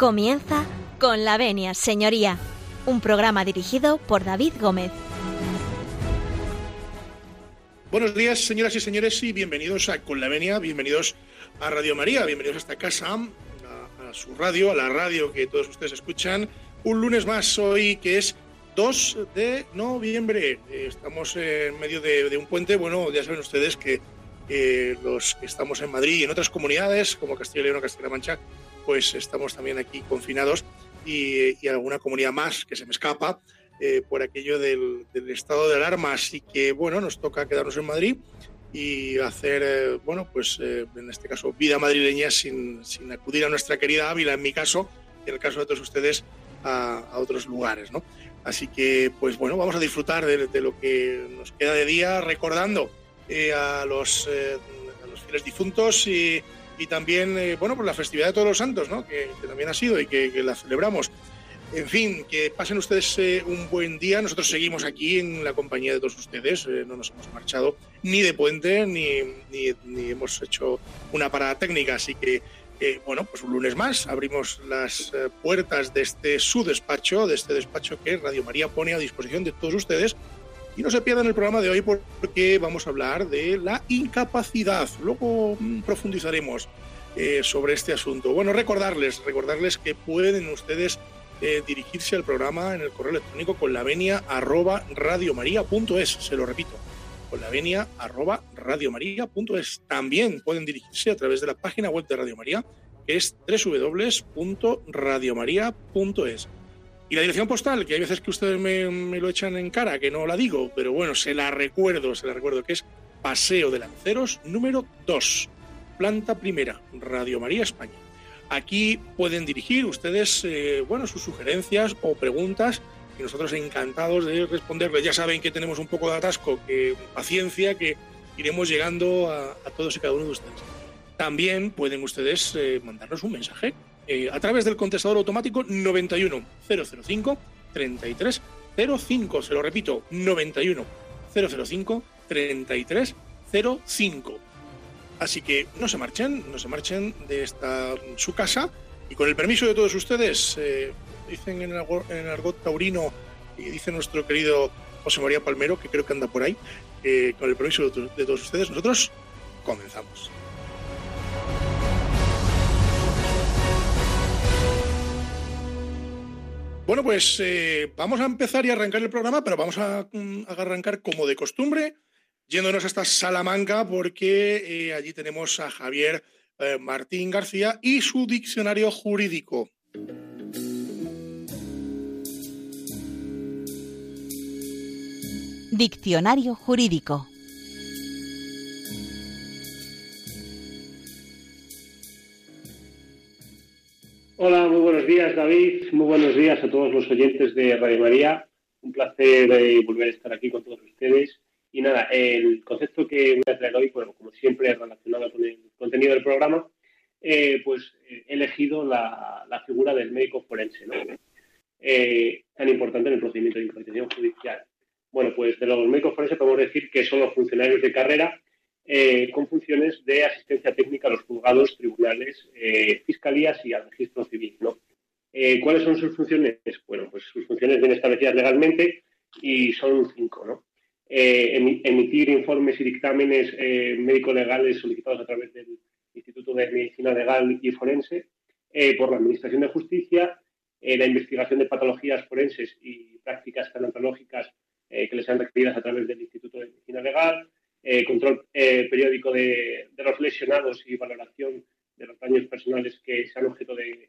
Comienza con la venia, señoría, un programa dirigido por David Gómez. Buenos días, señoras y señores, y bienvenidos a Con la Venia, bienvenidos a Radio María, bienvenidos a esta casa, a, su radio, a la radio que todos ustedes escuchan. Un lunes más hoy, que es 2 de noviembre. Estamos en medio de, un puente. Bueno, ya saben ustedes que los que estamos en Madrid y en otras comunidades, como Castilla y León o Castilla-La Mancha, pues estamos también aquí confinados y, alguna comunidad más que se me escapa eh, por aquello del, estado de alarma. Así que, bueno, nos toca quedarnos en Madrid y hacer, eh, bueno, pues eh, en este caso, vida madrileña sin, sin, acudir a nuestra querida Ávila, en mi caso, y en el caso de todos ustedes, a, otros lugares, ¿no? Así que, pues bueno, vamos a disfrutar de, lo que nos queda de día recordando a, los, a los fieles difuntos y y también, eh, bueno, pues la festividad de todos los santos, ¿no? Que, también ha sido y que, la celebramos. En fin, que pasen ustedes eh, un buen día. Nosotros seguimos aquí en la compañía de todos ustedes. Eh, no nos hemos marchado ni de puente ni, ni, hemos hecho una parada técnica. Así que, bueno, pues un lunes más abrimos las puertas de este su despacho, de este despacho que Radio María pone a disposición de todos ustedes. Y no se pierdan el programa de hoy porque vamos a hablar de la incapacidad. Luego mm, profundizaremos eh, sobre este asunto. Bueno, recordarles, recordarles que pueden ustedes eh, dirigirse al programa en el correo electrónico con la arroba radiomaria.es. Se lo repito, con la. También pueden dirigirse a través de la página web de Radio María, que es www.radiomaria.es. Y la dirección postal, que hay veces que ustedes me, me, lo echan en cara, que no la digo, pero bueno, se la recuerdo, se la recuerdo, que es Paseo de Lanceros número 2 planta primera, Radio María España. Aquí pueden dirigir ustedes eh, bueno, sus sugerencias o preguntas y nosotros encantados de responderles. Ya saben que tenemos un poco de atasco, que paciencia, que iremos llegando a, todos y cada uno de ustedes. También pueden ustedes eh, mandarnos un mensaje eh, a través del contestador automático 91 005 33 05. Se lo repito, 91 005 33 05. Así que no se marchen, no se marchen de esta su casa y con el permiso de todos ustedes, eh, dicen en, el argot taurino y dice nuestro querido José María Palmero, que creo que anda por ahí, eh, con el permiso de, todos ustedes, nosotros comenzamos. Bueno, pues eh, vamos a empezar y arrancar el programa, pero vamos a mm, arrancar como de costumbre yéndonos hasta Salamanca porque eh, allí tenemos a Javier eh, Martín García y su diccionario jurídico. Diccionario jurídico. Hola, muy buenos días David, muy buenos días a todos los oyentes de Radio María. Un placer eh, volver a estar aquí con todos ustedes y nada, el concepto que voy a traer hoy, bueno, como siempre relacionado con el contenido del programa, eh, pues eh, he elegido la, figura del médico forense, ¿no? Eh, tan importante en el procedimiento de investigación judicial. Bueno, pues de los médicos forenses podemos decir que son los funcionarios de carrera con funciones de asistencia técnica a los juzgados, tribunales, fiscalías y al registro civil, ¿no? ¿Cuáles son sus funciones? Bueno, pues sus funciones bien establecidas legalmente y son cinco, ¿no? Eh, emitir informes y dictámenes eh, médico-legales solicitados a través del Instituto de Medicina Legal y Forense eh, por la Administración de Justicia, la investigación de patologías forenses y prácticas tanatológicas que les sean requeridas a través del Instituto de Medicina Legal, control periódico de, los lesionados y valoración de los daños personales que sean objeto de,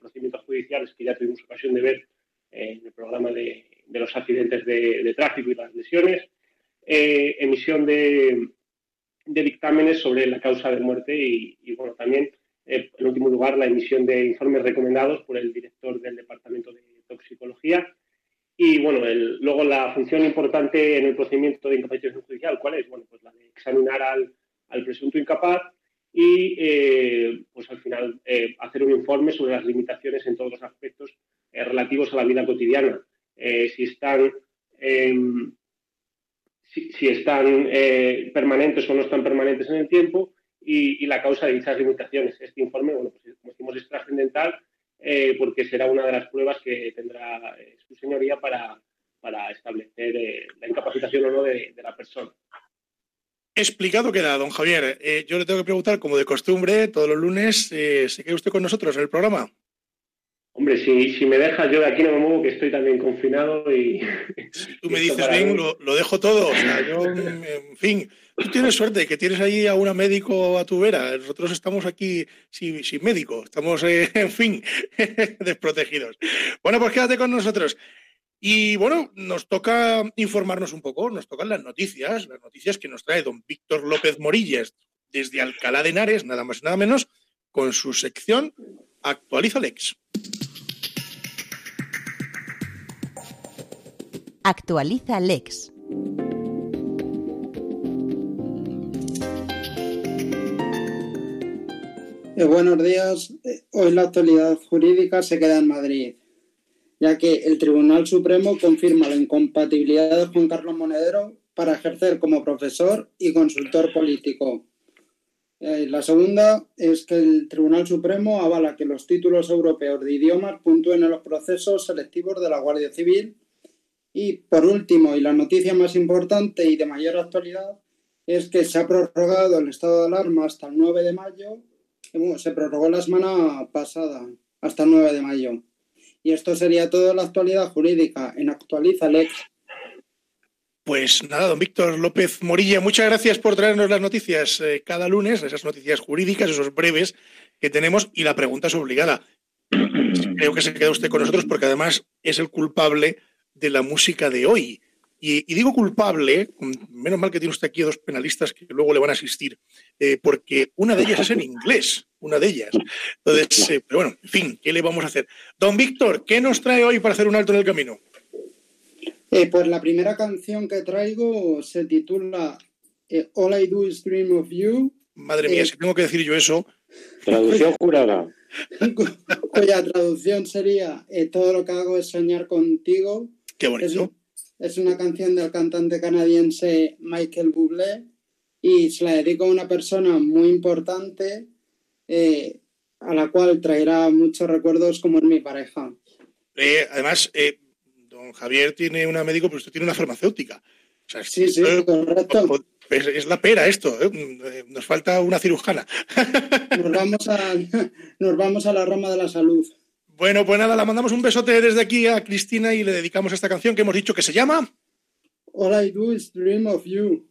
procedimientos judiciales que ya tuvimos ocasión de ver en el programa de, los accidentes de, tráfico y las lesiones, eh, emisión de, dictámenes sobre la causa de muerte y, bueno, también, eh, en último lugar, la emisión de informes recomendados por el director del Departamento de Toxicología. Y bueno, luego la función importante en el procedimiento de incapacitación judicial, ¿cuál es? Bueno, pues la de examinar al, presunto incapaz y eh, pues al final hacer un informe sobre las limitaciones en todos los aspectos relativos a la vida cotidiana. si están em, si, están eh, permanentes o no están permanentes en el tiempo y, la causa de dichas limitaciones. Este informe, bueno, pues como decimos, es trascendental eh, porque será una de las pruebas que tendrá eh, su señoría para, establecer la incapacitación o no de, la persona. Explicado queda, don Javier. yo le tengo que preguntar, como de costumbre, todos los lunes, ¿se queda usted con nosotros en el programa? Hombre, si, si me dejas, yo de aquí no me muevo, que estoy también confinado y... tú me dices, bien, lo, dejo todo. O sea, yo, en fin, tú tienes suerte que tienes ahí a una médico a tu vera. Nosotros estamos aquí sin, sin médico, estamos, eh, en fin, desprotegidos. Bueno, pues quédate con nosotros. Y bueno, nos toca informarnos un poco, nos tocan las noticias, las noticias que nos trae don Víctor López Morillas desde Alcalá de Henares, nada más y nada menos, con su sección Actualiza Lex. Actualiza Lex. Eh, buenos días. Eh, hoy la actualidad jurídica se queda en Madrid, ya que el Tribunal Supremo confirma la incompatibilidad de Juan Carlos Monedero para ejercer como profesor y consultor político. Eh, la segunda es que el Tribunal Supremo avala que los títulos europeos de idiomas puntúen en los procesos selectivos de la Guardia Civil y por último, y la noticia más importante y de mayor actualidad, es que se ha prorrogado el estado de alarma hasta el 9 de mayo. Se prorrogó la semana pasada, hasta el 9 de mayo. Y esto sería toda la actualidad jurídica en Actualiza Lex. Pues nada, don Víctor López Morilla, muchas gracias por traernos las noticias eh, cada lunes, esas noticias jurídicas, esos breves que tenemos. Y la pregunta es obligada. Creo que se queda usted con nosotros porque además es el culpable de la música de hoy. Y, digo culpable, menos mal que tiene usted aquí dos penalistas que luego le van a asistir, eh, porque una de ellas es en inglés, una de ellas. Entonces, eh, pero bueno, en fin, ¿qué le vamos a hacer? Don Víctor, ¿qué nos trae hoy para hacer un alto en el camino? Eh, pues la primera canción que traigo se titula All I Do Is Dream of You. Madre mía, si tengo que decir yo eso. Traducción jurada. Cuya traducción sería Todo lo que hago es soñar contigo Qué bonito. Es, una canción del cantante canadiense Michael Bublé y se la dedico a una persona muy importante eh, a la cual traerá muchos recuerdos como es mi pareja. Eh, además, eh, don Javier tiene una médico, pero usted tiene una farmacéutica. sí, sí, correcto. Es, la pera esto, nos falta una cirujana. Nos vamos, a, nos vamos a la rama de la salud. Bueno, pues nada, la mandamos un besote desde aquí a Cristina y le dedicamos esta canción que hemos dicho que se llama All I Do Is Dream of You.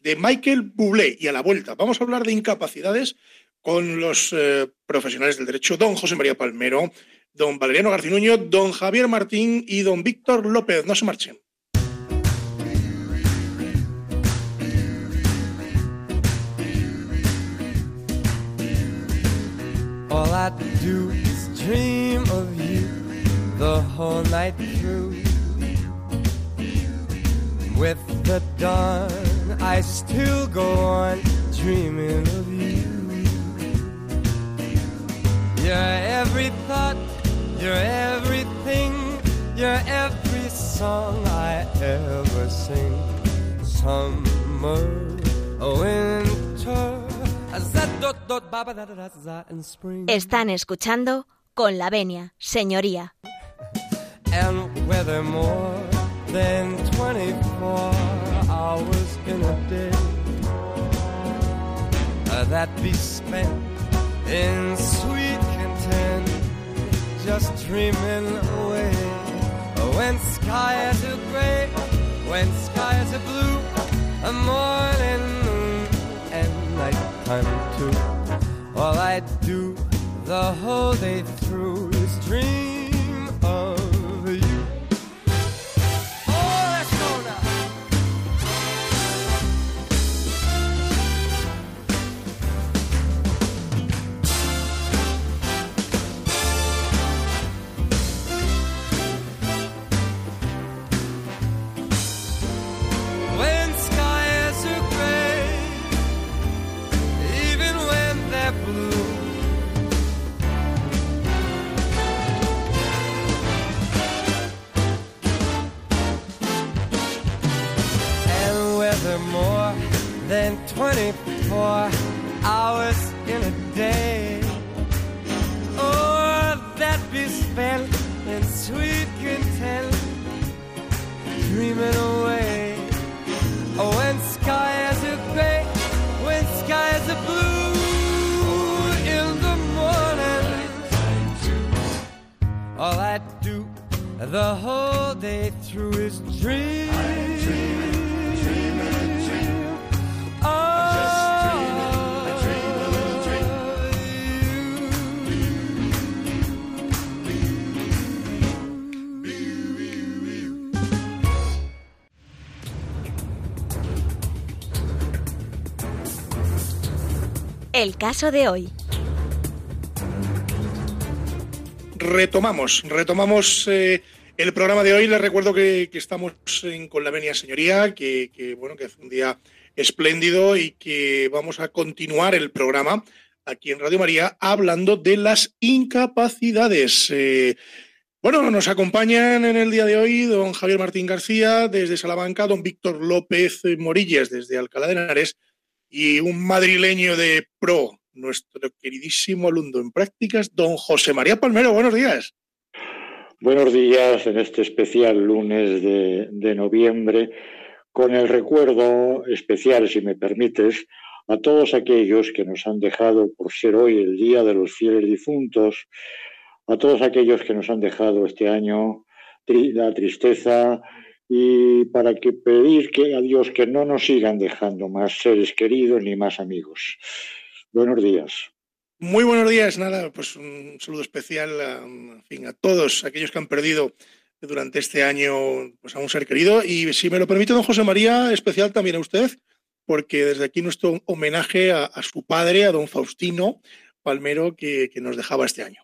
De Michael Bublé. Y a la vuelta, vamos a hablar de incapacidades con los eh, profesionales del derecho, don José María Palmero, don Valeriano Garcinuño, don Javier Martín y don Víctor López. No se marchen. All I do dream of you the whole night through. With the dawn, I still go on dreaming of you. You're every thought, you're everything, you're every song I ever sing. Summer, winter. And spring. Están escuchando con la venia, señoría. And whether more than 24 hours in a day uh, that be spent in sweet content, just dreaming away. When skies are gray, when skies are blue, a morning, noon, and nighttime too. All I do the whole day through is dream than 24 hours in a day. Oh, that be spent in sweet content, dreaming away. Oh, when sky is a gray, when sky is a blue in the morning, all I do the whole day through is dream. El caso de hoy. Retomamos, retomamos eh, el programa de hoy. Les recuerdo que, estamos en, con la venia señoría, que, bueno, que hace un día espléndido y que vamos a continuar el programa aquí en Radio María hablando de las incapacidades. Eh, bueno, nos acompañan en el día de hoy don Javier Martín García desde Salamanca, don Víctor López Morillas desde Alcalá de Henares y un madrileño de pro, nuestro queridísimo alumno en prácticas, don José María Palmero. Buenos días. Buenos días en este especial lunes de, noviembre, con el recuerdo especial, si me permites, a todos aquellos que nos han dejado por ser hoy el Día de los Fieles Difuntos, a todos aquellos que nos han dejado este año la tristeza, y para que pedir que a Dios que no nos sigan dejando más seres queridos ni más amigos. Buenos días. Muy buenos días, nada, pues un saludo especial a, fin, a todos aquellos que han perdido durante este año pues, a un ser querido y si me lo permite don José María, especial también a usted, porque desde aquí nuestro homenaje a, su padre, a don Faustino Palmero, que, que nos dejaba este año.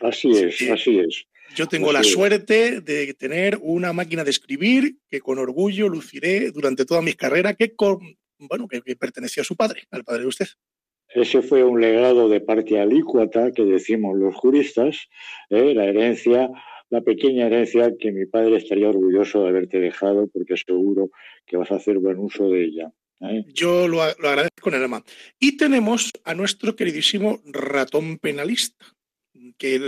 Así es, así es. Yo tengo la suerte de tener una máquina de escribir que con orgullo luciré durante toda mi carrera que, bueno, que, perteneció a su padre, al padre de usted. Ese fue un legado de parte alícuata que decimos los juristas, ¿eh? la herencia, la pequeña herencia que mi padre estaría orgulloso de haberte dejado porque seguro que vas a hacer buen uso de ella. ¿eh? Yo lo, lo agradezco con el alma. Y tenemos a nuestro queridísimo ratón penalista que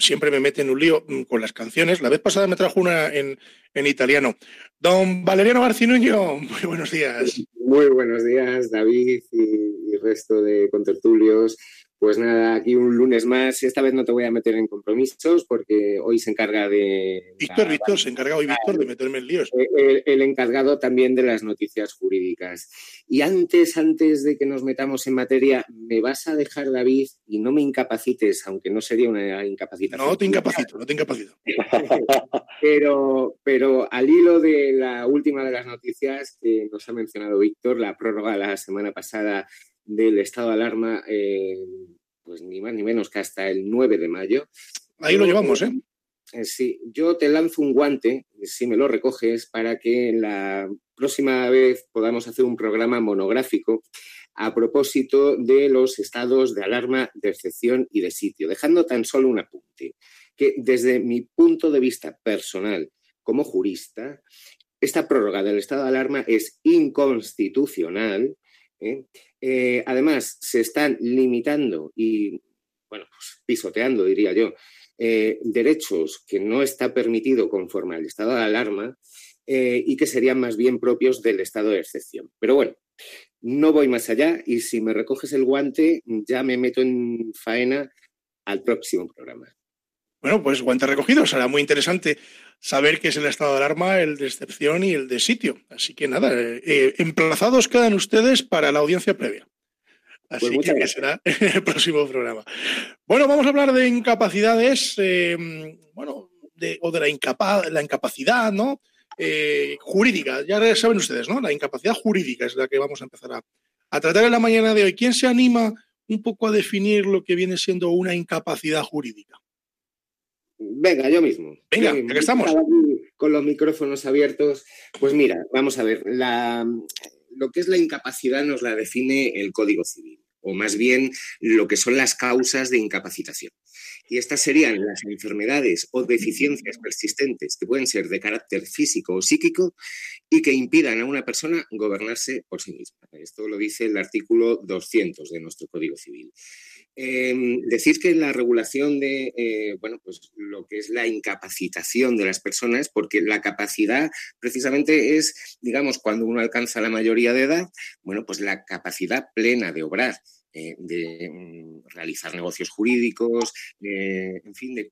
siempre me mete en un lío mm, con las canciones. La vez pasada me trajo una en, italiano. Don Valeriano Garcinuño, muy buenos días. Muy buenos días, David y, y resto de contertulios. Pues nada, aquí un lunes más. Esta vez no te voy a meter en compromisos porque hoy se encarga de. Víctor, Víctor, se encarga hoy Víctor de meterme en líos. El, encargado también de las noticias jurídicas. Y antes, antes de que nos metamos en materia, me vas a dejar, David, y no me incapacites, aunque no sería una incapacitación. No te incapacito, no te incapacito. pero, pero al hilo de la última de las noticias que nos ha mencionado Víctor, la prórroga la semana pasada del estado de alarma, eh, pues ni más ni menos que hasta el 9 de mayo. Ahí lo llevamos, ¿eh? ¿eh? Sí, yo te lanzo un guante, si me lo recoges, para que la próxima vez podamos hacer un programa monográfico a propósito de los estados de alarma, de excepción y de sitio, dejando tan solo un apunte, que desde mi punto de vista personal como jurista, esta prórroga del estado de alarma es inconstitucional ¿eh? Eh, además, se están limitando y, bueno, pues, pisoteando, diría yo, eh, derechos que no está permitido conforme al estado de alarma y que serían más bien propios del estado de excepción. Pero bueno, no voy más allá y si me recoges el guante, ya me meto en faena al próximo programa. Bueno, pues guante recogido, será muy interesante saber qué es el estado de alarma, el de excepción y el de sitio. Así que nada, eh, eh, emplazados quedan ustedes para la audiencia previa. Así pues que será el próximo programa. Bueno, vamos a hablar de incapacidades, em, bueno, de, o de la, la incapacidad, ¿no? Eh, jurídica, ya saben ustedes, ¿no? La incapacidad jurídica es la que vamos a empezar a, a tratar en la mañana de hoy. ¿Quién se anima un poco a definir lo que viene siendo una incapacidad jurídica? Venga, yo mismo. Venga, aquí estamos. Con los micrófonos abiertos. Pues mira, vamos a ver, la, lo que es la incapacidad nos la define el Código Civil, o más bien lo que son las causas de incapacitación. Y estas serían las enfermedades o deficiencias persistentes que pueden ser de carácter físico o psíquico y que impidan a una persona gobernarse por sí misma. Esto lo dice el artículo 200 de nuestro Código Civil. Eh, decir que la regulación de, eh, bueno, pues lo que es la incapacitación de las personas, porque la capacidad precisamente es, digamos, cuando uno alcanza la mayoría de edad, bueno, pues la capacidad plena de obrar. Eh, de mm, realizar negocios jurídicos, eh, en fin, de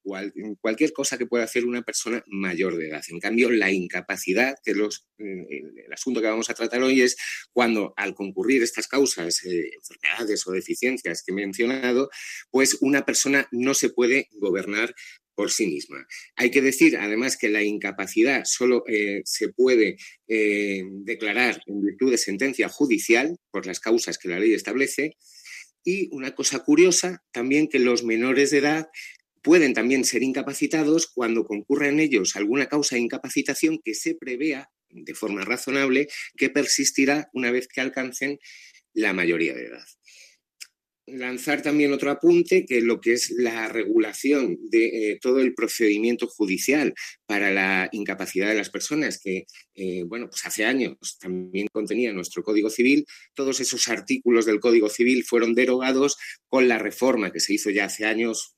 cualquier cosa que pueda hacer una persona mayor de edad. En cambio, la incapacidad, que los, mm, el asunto que vamos a tratar hoy es cuando al concurrir estas causas, eh, enfermedades o deficiencias que he mencionado, pues una persona no se puede gobernar por sí misma. Hay que decir, además, que la incapacidad solo eh, se puede eh, declarar en virtud de sentencia judicial por las causas que la ley establece. Y una cosa curiosa, también que los menores de edad pueden también ser incapacitados cuando concurra en ellos alguna causa de incapacitación que se prevea de forma razonable que persistirá una vez que alcancen la mayoría de edad lanzar también otro apunte, que lo que es la regulación de eh, todo el procedimiento judicial para la incapacidad de las personas, que, eh, bueno, pues hace años también contenía nuestro Código Civil, todos esos artículos del Código Civil fueron derogados con la reforma que se hizo ya hace años,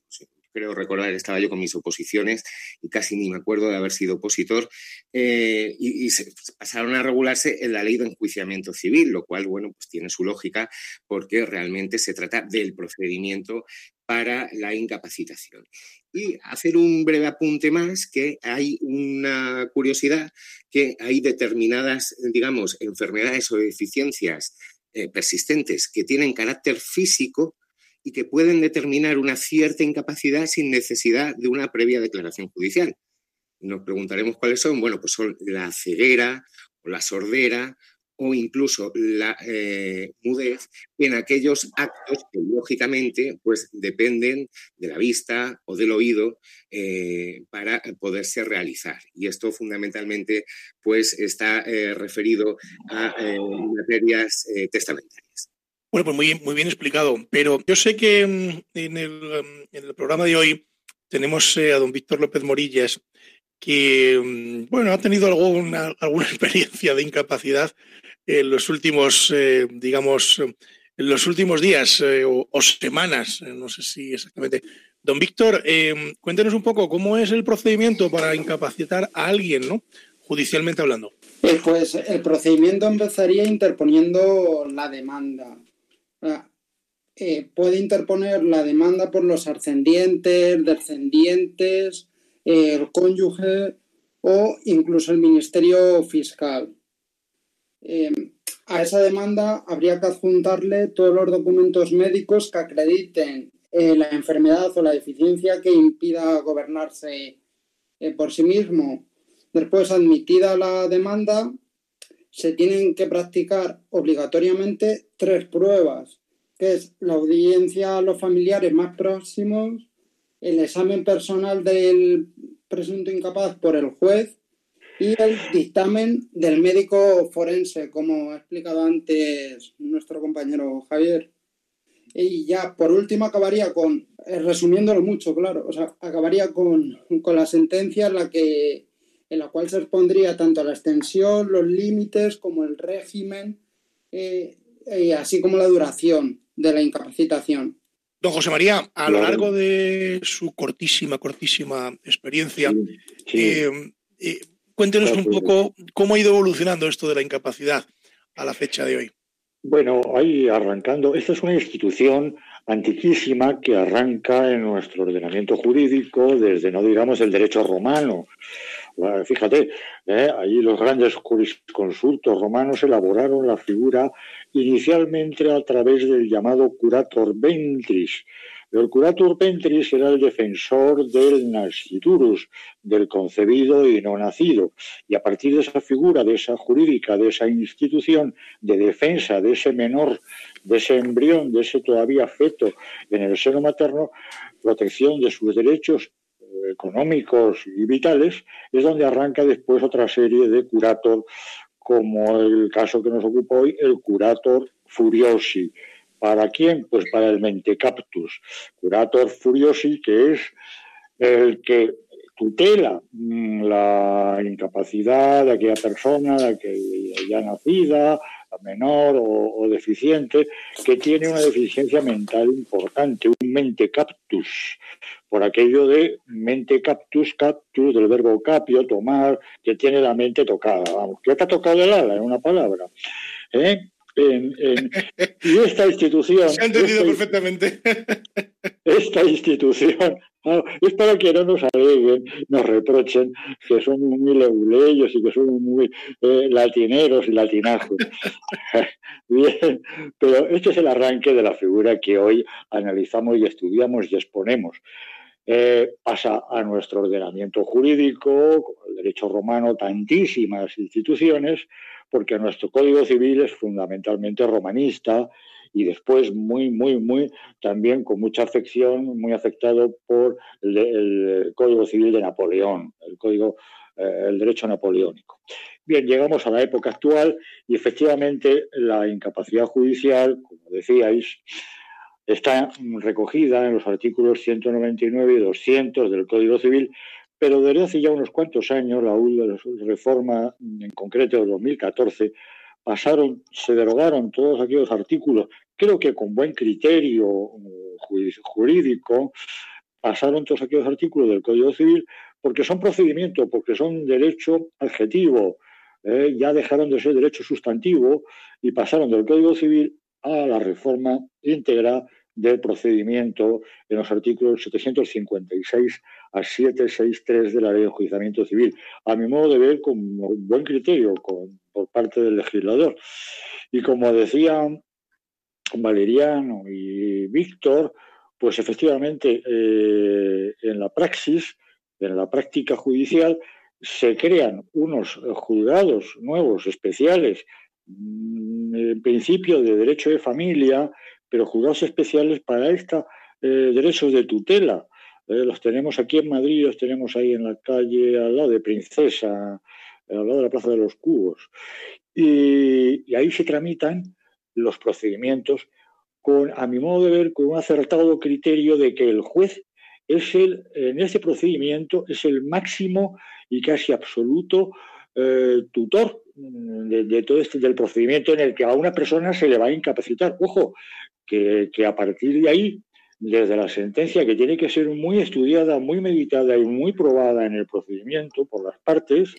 creo recordar, estaba yo con mis oposiciones y casi ni me acuerdo de haber sido opositor, eh, y, pasaron a regularse en la ley de enjuiciamiento civil, lo cual, bueno, pues tiene su lógica porque realmente se trata del procedimiento para la incapacitación. Y hacer un breve apunte más, que hay una curiosidad, que hay determinadas, digamos, enfermedades o deficiencias eh, persistentes que tienen carácter físico y que pueden determinar una cierta incapacidad sin necesidad de una previa declaración judicial. Nos preguntaremos cuáles son. Bueno, pues son la ceguera o la sordera o incluso la eh, mudez en aquellos actos que lógicamente pues dependen de la vista o del oído eh, para poderse realizar. Y esto fundamentalmente pues está eh, referido a materias testamentarias. Bueno, pues muy, muy bien explicado. Pero yo sé que mm, en el, mm, en el programa de hoy tenemos eh, a don Víctor López Morillas, que mm, bueno, ha tenido alguna, alguna experiencia de incapacidad en los últimos, eh, digamos, en los últimos días eh, o, semanas, no sé si exactamente. Don Víctor, cuéntenos un poco cómo es el procedimiento para incapacitar a alguien, ¿no? Judicialmente hablando. Pues el procedimiento empezaría interponiendo la demanda. Eh, puede interponer la demanda por los ascendientes, descendientes, el cónyuge o incluso el Ministerio Fiscal. Em, a esa demanda habría que adjuntarle todos los documentos médicos que acrediten eh, la enfermedad o la deficiencia que impida gobernarse eh, por sí mismo. Después, admitida la demanda, se tienen que practicar obligatoriamente tres pruebas, que es la audiencia a los familiares más próximos, el examen personal del presunto incapaz por el juez y el dictamen del médico forense, como ha explicado antes nuestro compañero Javier. Y ya por último acabaría con, eh, resumiéndolo mucho, claro, o sea, acabaría con, con la sentencia en la que en la cual se expondría tanto la extensión, los límites, como el régimen, eh, así como la duración de la incapacitación. Don José María, a lo largo de su cortísima, cortísima experiencia, eh, eh, cuéntenos un poco cómo ha ido evolucionando esto de la incapacidad a la fecha de hoy. Bueno, ahí arrancando, esta es una institución antiquísima que arranca en nuestro ordenamiento jurídico desde, no digamos, el derecho romano. Fíjate, ¿eh? allí los grandes jurisconsultos romanos elaboraron la figura inicialmente a través del llamado curator ventris. El curator ventris era el defensor del nasciturus, del concebido y no nacido. Y a partir de esa figura, de esa jurídica, de esa institución de defensa de ese menor, de ese embrión, de ese todavía feto en el seno materno, protección de sus derechos económicos y vitales, es donde arranca después otra serie de curator, como el caso que nos ocupa hoy, el curator furiosi. ¿Para quién? Pues para el mentecaptus. Curator furiosi, que es el que tutela mm, la incapacidad de aquella persona, de aquella nacida, menor o, deficiente, que tiene una deficiencia mental importante, un mente captus, por aquello de mente captus, del verbo capio, tomar, que tiene la mente tocada, vamos, que está tocado el ala, en una palabra. ¿eh? Y esta institución... Se ha entendido perfectamente. Esta institución es para que no nos aleguen, nos reprochen que somos muy leguleyos y que somos muy eh, latineros y latinajos. Bien, pero este es el arranque de la figura que hoy analizamos y estudiamos y exponemos. Eh, pasa a nuestro ordenamiento jurídico, como el derecho romano, tantísimas instituciones, porque nuestro Código Civil es fundamentalmente romanista y después muy, muy, muy, también con mucha afección, muy afectado por el, Código Civil de Napoleón, el Código, eh, el derecho napoleónico. Bien, llegamos a la época actual y efectivamente la incapacidad judicial, como decíais, está recogida en los artículos 199 y 200 del Código Civil, pero desde hace ya unos cuantos años, la reforma en concreto de 2014, pasaron, se derogaron todos aquellos artículos, creo que con buen criterio jurídico, pasaron todos aquellos artículos del Código Civil porque son procedimientos, porque son derecho adjetivo, ¿eh? ya dejaron de ser derecho sustantivo y pasaron del Código Civil a la reforma íntegra del procedimiento en los artículos 756 a 763 de la Ley de Enjuiciamiento Civil. A mi modo de ver, con buen criterio por parte del legislador. Y como decían Valeriano y Víctor, pues efectivamente eh, en la praxis, en la práctica judicial, se crean unos juzgados nuevos, especiales, mm, en principio de derecho de familia, pero juzgados especiales para estos eh, derechos de tutela. Eh, los tenemos aquí en Madrid, los tenemos ahí en la calle al lado de Princesa, al lado de la Plaza de los Cubos. Y, ahí se tramitan los procedimientos con, a mi modo de ver, con un acertado criterio de que el juez es el, en este procedimiento, es el máximo y casi absoluto eh, tutor de, de, todo este del procedimiento en el que a una persona se le va a incapacitar. Ojo, que, a partir de ahí, desde la sentencia que tiene que ser muy estudiada, muy meditada y muy probada en el procedimiento por las partes,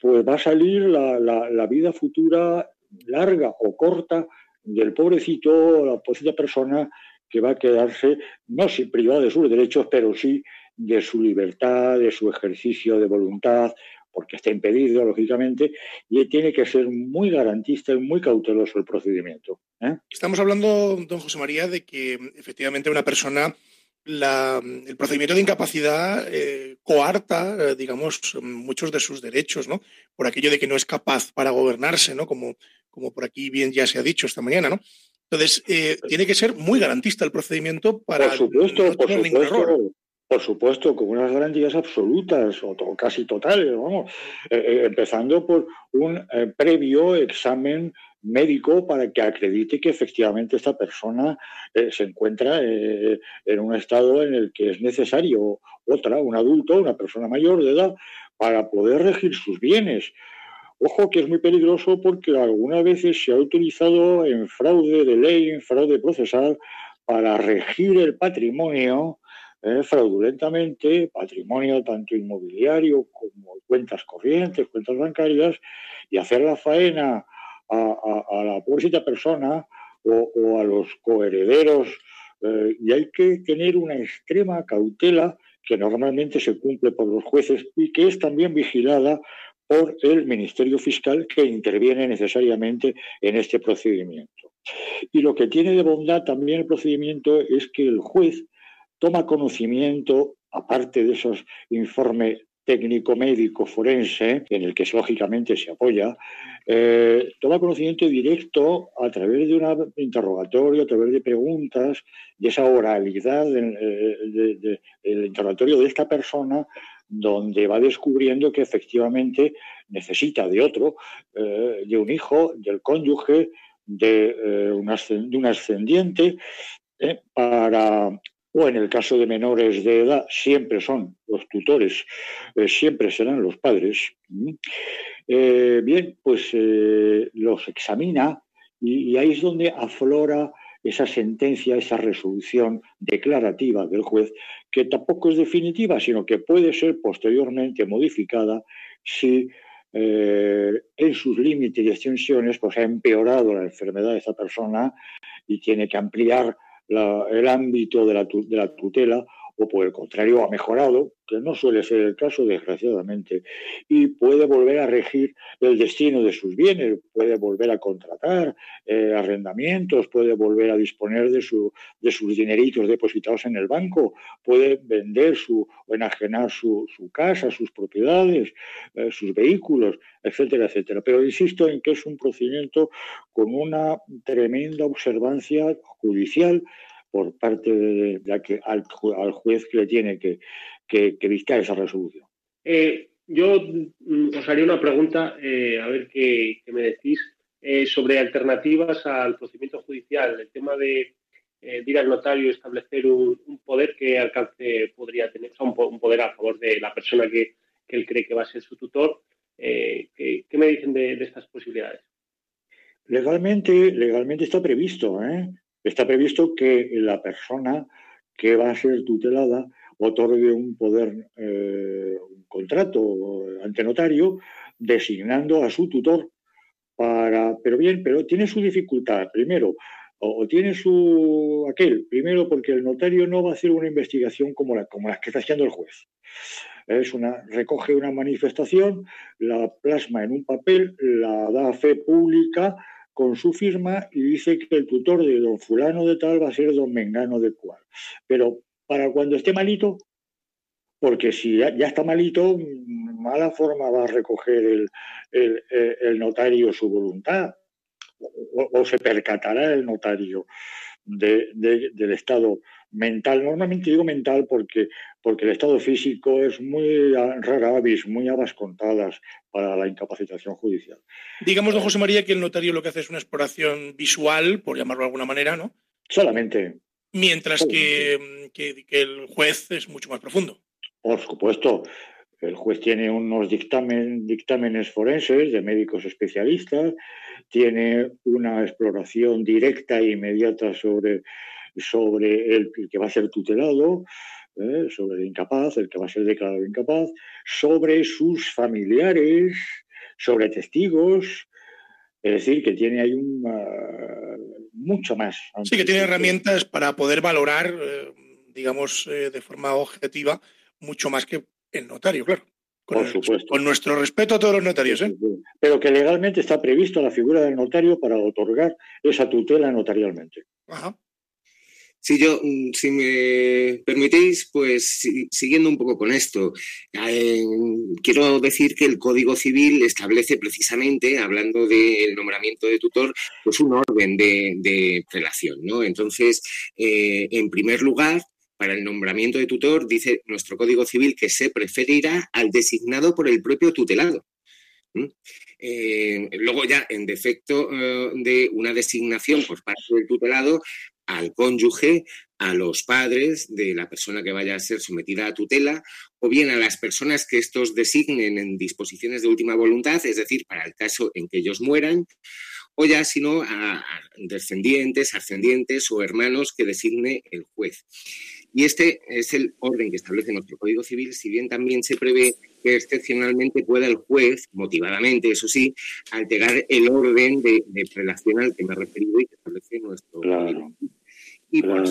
pues va a salir la, vida futura larga o corta del pobrecito o la pobrecita persona que va a quedarse no privada de sus derechos, pero sí de su libertad, de su ejercicio de voluntad porque está impedido, lógicamente, y tiene que ser muy garantista y muy cauteloso el procedimiento. ¿eh? Estamos hablando, don José María, de que efectivamente una persona, el procedimiento de incapacidad eh, coarta, eh, digamos, muchos de sus derechos, ¿no? Por aquello de que no es capaz para gobernarse, ¿no? Como, como por aquí bien ya se ha dicho esta mañana, ¿no? Entonces, tiene que ser muy garantista el procedimiento para por supuesto, no por supuesto, por supuesto, con unas garantías absolutas o casi totales, vamos, eh, eh, empezando por un eh, previo examen médico para que acredite que efectivamente esta persona se encuentra en un estado en el que es necesario otra, un adulto, una persona mayor de edad, para poder regir sus bienes. Ojo que es muy peligroso porque algunas veces se ha utilizado en fraude de ley, en fraude procesal, para regir el patrimonio eh, fraudulentamente patrimonio tanto inmobiliario como cuentas corrientes, cuentas bancarias, y hacer la faena a, la pobrecita persona o, a los coherederos. Eh, y hay que tener una extrema cautela que normalmente se cumple por los jueces y que es también vigilada por el Ministerio Fiscal que interviene necesariamente en este procedimiento. Y lo que tiene de bondad también el procedimiento es que el juez toma conocimiento, aparte de esos informes técnico-médico forense, en el que lógicamente se apoya, eh, toma conocimiento directo a través de un interrogatorio, a través de preguntas, de esa oralidad del interrogatorio de esta persona, donde va descubriendo que efectivamente necesita de otro, eh, de un hijo, del cónyuge, eh, de un ascendiente, para o en el caso de menores de edad, siempre son los tutores, eh, siempre serán los padres. Eh, bien, pues eh, los examina y, ahí es donde aflora esa sentencia, esa resolución declarativa del juez, que tampoco es definitiva, sino que puede ser posteriormente modificada si en sus límites y extensiones, pues ha empeorado la enfermedad de esa persona y tiene que ampliar el ámbito de la, de la tutela o por el contrario ha mejorado, que no suele ser el caso desgraciadamente, y puede volver a regir el destino de sus bienes, puede volver a contratar eh, arrendamientos, puede volver a disponer de, su, de sus dineritos depositados en el banco, puede vender su, o enajenar su, su casa, sus propiedades, eh, sus vehículos, etcétera, etcétera. Pero insisto en que es un procedimiento con una tremenda observancia judicial por parte de, la que al, juez que le tiene que, que, dictar esa resolución. Eh, yo mm, os haría una pregunta, eh, a ver qué, me decís, eh, sobre alternativas al procedimiento judicial, el tema de, ir al notario y establecer un, poder que alcance podría tener, un, poder a favor de la persona que, él cree que va a ser su tutor. ¿qué, me dicen de, de estas posibilidades? Legalmente, legalmente está previsto, ¿eh? Está previsto que la persona que va a ser tutelada otorgue un poder, eh, un contrato ante notario, designando a su tutor para. Pero bien, pero tiene su dificultad. Primero, o, tiene su aquel. Primero, porque el notario no va a hacer una investigación como la, como las que está haciendo el juez. Es una, recoge una manifestación, la plasma en un papel, la da fe pública con su firma y dice que el tutor de don fulano de tal va a ser don Mengano de cual. Pero para cuando esté malito, porque si ya, está malito, mala forma va a recoger el, notario su voluntad, o, se percatará el notario del estado mental. Normalmente digo mental porque, porque el estado físico es muy rara avis, muy a contadas para la incapacitación judicial. Digamos, don José María, que el notario lo que hace es una exploración visual, por llamarlo de alguna manera, ¿no? Solamente. Mientras Que, que, el juez es mucho más profundo. Por supuesto. El juez tiene unos dictamen, dictámenes forenses de médicos especialistas, tiene una exploración directa e inmediata sobre sobre el, que va a ser tutelado, ¿eh? sobre el incapaz, el que va a ser declarado incapaz, sobre sus familiares, sobre testigos. Es decir, que tiene ahí mucho más. Sí, que tiene herramientas para poder valorar, eh, digamos, eh, de forma objetiva, mucho más que el notario, claro. Por supuesto. Con nuestro respeto a todos los notarios. ¿eh? Pero que legalmente está previsto la figura del notario para otorgar esa tutela notarialmente. Ajá. Si yo, mm, si me permitéis, pues siguiendo un poco con esto, eh, quiero decir que el Código Civil establece precisamente, hablando del nombramiento de tutor, pues un orden de, relación, ¿no? Entonces, eh, en primer lugar, para el nombramiento de tutor, dice nuestro Código Civil que se preferirá al designado por el propio tutelado. Eh, luego ya, en defecto de una designación por parte del tutelado, al cónyuge, a los padres de la persona que vaya a ser sometida a tutela, o bien a las personas que estos designen en disposiciones de última voluntad, es decir, para el caso en que ellos mueran, o ya sino a, descendientes, ascendientes o hermanos que designe el juez. Y este es el orden que establece nuestro Código Civil, si bien también se prevé que excepcionalmente pueda el juez, motivadamente, eso sí, alterar el orden de, de prelación al que me he referido y que establece nuestro Y por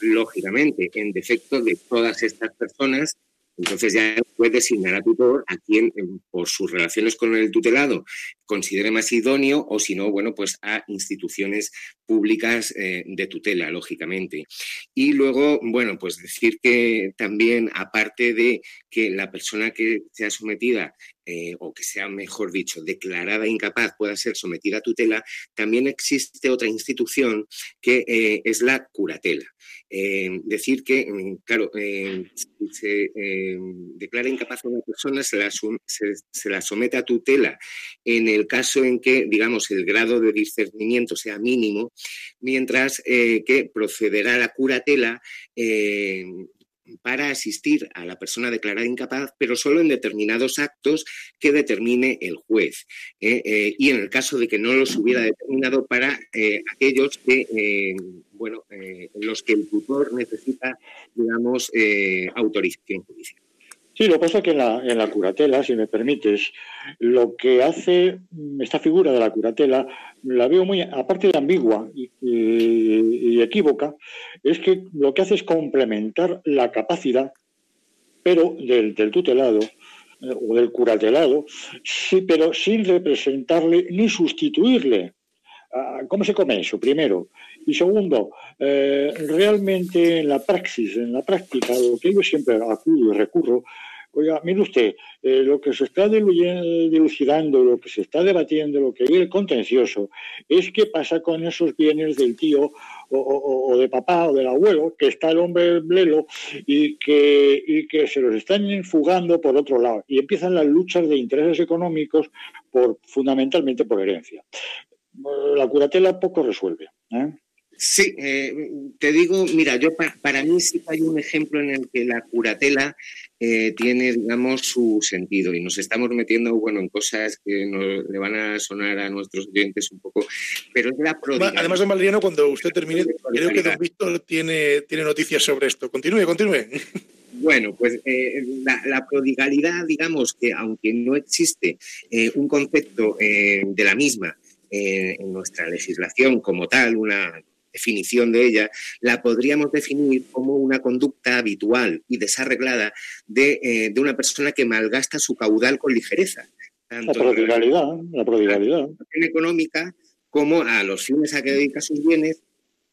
lógicamente, en defecto de todas estas personas, entonces ya puede designar a tutor a quien, por sus relaciones con el tutelado, considere más idóneo o si no, bueno, pues a instituciones públicas eh, de tutela, lógicamente. Y luego, bueno, pues decir que también, aparte de que la persona que sea sometida eh, o que sea, mejor dicho, declarada incapaz pueda ser sometida a tutela, también existe otra institución que eh, es la curatela. decir que, mm, claro, si se declara incapaz a una persona, se la, se la somete a tutela en el el caso en que, digamos, el grado de discernimiento sea mínimo, mientras eh, que procederá la curatela eh, para asistir a la persona declarada incapaz, pero solo en determinados actos que determine el juez. ¿eh? y en el caso de que no los hubiera determinado para aquellos que, bueno, los que el tutor necesita, digamos, autorización judicial. Sí, lo que pasa es que en la, en la curatela, si me permites, lo que hace esta figura de la curatela, la veo muy, aparte de ambigua y, equívoca, es que lo que hace es complementar la capacidad, pero del, tutelado eh, o del curatelado, sí, pero sin representarle ni sustituirle. Ah, ¿Cómo se come eso? Primero. Y segundo, eh, realmente en la praxis, en la práctica, lo que yo siempre acudo y recurro Oiga, mire usted, eh, lo que se está dilucidando, lo que se está debatiendo, lo que hay el contencioso, es qué pasa con esos bienes del tío o, de papá o del abuelo, que está el hombre blelo y que, y que se los están fugando por otro lado. Y empiezan las luchas de intereses económicos por, fundamentalmente por herencia. La curatela poco resuelve. ¿eh? Sí, eh, te digo, mira, yo para, mí sí hay un ejemplo en el que la curatela eh, tiene, digamos, su sentido y nos estamos metiendo, bueno, en cosas que le van a sonar a nuestros oyentes un poco, pero es la prodigalidad. Además, don Valeriano, cuando usted termine, creo que don Víctor tiene, tiene noticias sobre esto. Continúe, continúe. Bueno, pues eh, la, prodigalidad, digamos que aunque no existe un concepto de la misma en nuestra legislación como tal, una definición de ella, la podríamos definir como una conducta habitual y desarreglada de, eh, una persona que malgasta su caudal con ligereza. Tanto la prodigalidad, la prodigalidad. económica como a los fines a que dedica sus bienes,